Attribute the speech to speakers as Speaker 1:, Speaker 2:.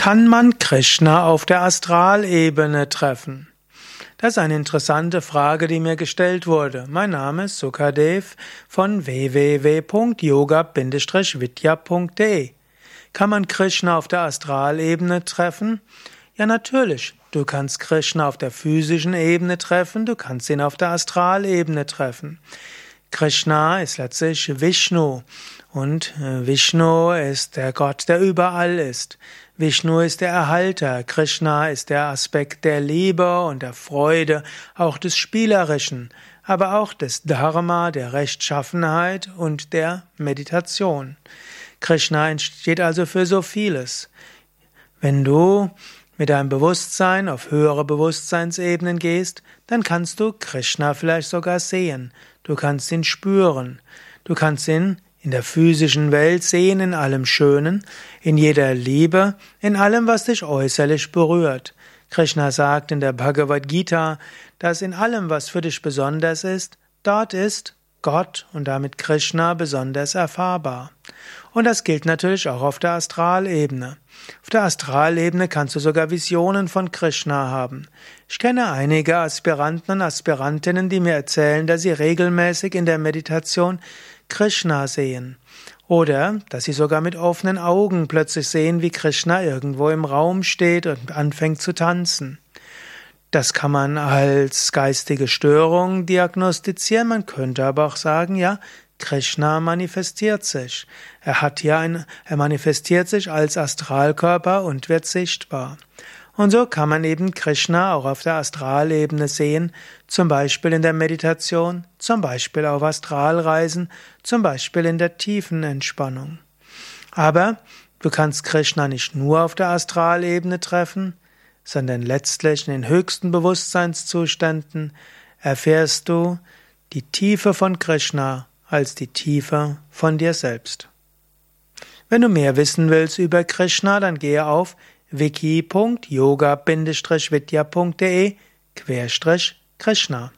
Speaker 1: Kann man Krishna auf der Astralebene treffen? Das ist eine interessante Frage, die mir gestellt wurde. Mein Name ist Sukadev von www.yoga-vidya.de. Kann man Krishna auf der Astralebene treffen? Ja, natürlich. Du kannst Krishna auf der physischen Ebene treffen, du kannst ihn auf der Astralebene treffen. Krishna ist letztlich Vishnu und äh, Vishnu ist der Gott, der überall ist. Vishnu ist der Erhalter, Krishna ist der Aspekt der Liebe und der Freude, auch des Spielerischen, aber auch des Dharma, der Rechtschaffenheit und der Meditation. Krishna entsteht also für so vieles. Wenn du mit deinem Bewusstsein auf höhere Bewusstseinsebenen gehst, dann kannst du Krishna vielleicht sogar sehen. Du kannst ihn spüren. Du kannst ihn in der physischen Welt sehen, in allem Schönen, in jeder Liebe, in allem, was dich äußerlich berührt. Krishna sagt in der Bhagavad Gita, dass in allem, was für dich besonders ist, dort ist Gott und damit Krishna besonders erfahrbar. Und das gilt natürlich auch auf der Astralebene. Auf der Astralebene kannst du sogar Visionen von Krishna haben. Ich kenne einige Aspiranten und Aspirantinnen, die mir erzählen, dass sie regelmäßig in der Meditation Krishna sehen. Oder dass sie sogar mit offenen Augen plötzlich sehen, wie Krishna irgendwo im Raum steht und anfängt zu tanzen. Das kann man als geistige Störung diagnostizieren. Man könnte aber auch sagen, ja, Krishna manifestiert sich. Er hat hier ein, er manifestiert sich als Astralkörper und wird sichtbar. Und so kann man eben Krishna auch auf der Astralebene sehen, zum Beispiel in der Meditation, zum Beispiel auf Astralreisen, zum Beispiel in der tiefen Entspannung. Aber du kannst Krishna nicht nur auf der Astralebene treffen, sondern letztlich in den höchsten Bewusstseinszuständen erfährst du die Tiefe von Krishna als die Tiefe von dir selbst. Wenn du mehr wissen willst über Krishna, dann gehe auf wiki.yoga-vidya.de Krishna